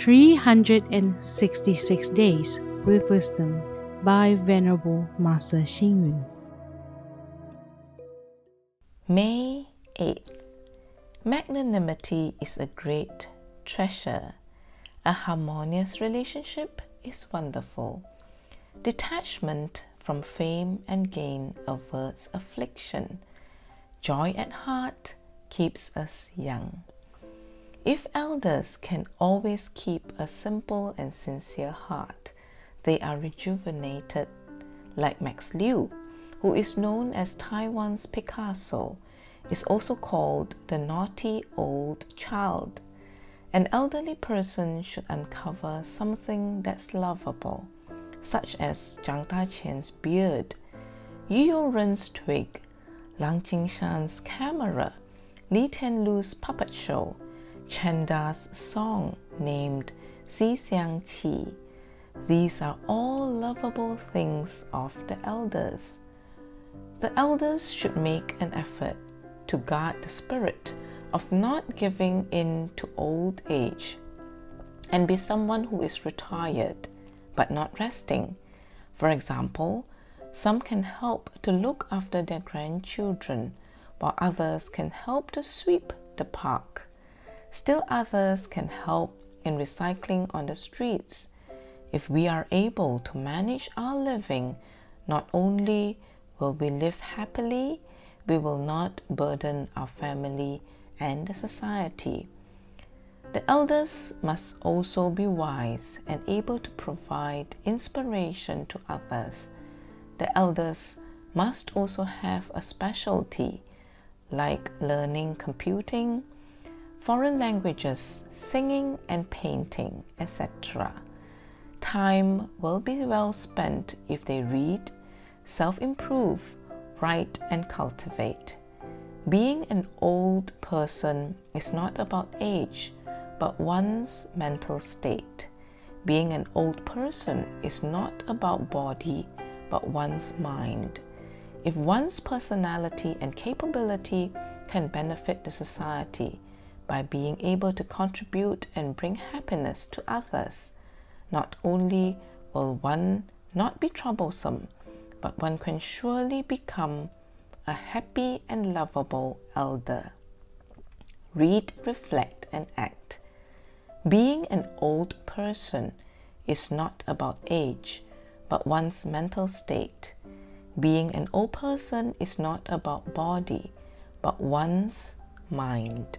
366 Days with Wisdom by Venerable Master Xing Yun. May 8th. Magnanimity is a great treasure. A harmonious relationship is wonderful. Detachment from fame and gain averts affliction. Joy at heart keeps us young. If elders can always keep a simple and sincere heart, they are rejuvenated, like Max Liu, who is known as Taiwan's Picasso, is also called the naughty old child. An elderly person should uncover something that's lovable, such as Zhang Daqian's beard, Yu Ren's twig, Lang Jingshan's camera, Li Tianlu's puppet show, Chen Da's song named Si Xiang Qi. These are all lovable things of the elders. The elders should make an effort to guard the spirit of not giving in to old age and be someone who is retired but not resting. For example, some can help to look after their grandchildren, while others can help to sweep the park. Still others can help in recycling on the streets. If we are able to manage our living, not only will we live happily, we will not burden our family and the society. The elders must also be wise and able to provide inspiration to others. The elders must also have a specialty like learning computing, foreign languages, singing and painting, etc. Time will be well spent if they read, self improve, write, and cultivate. Being an old person is not about age, but one's mental state. Being an old person is not about body, but one's mind. If one's personality and capability can benefit the society by being able to contribute and bring happiness to others, not only will one not be troublesome, but one can surely become a happy and lovable elder. Read, reflect, and act. Being an old person is not about age, but one's mental state. Being an old person is not about body, but one's mind.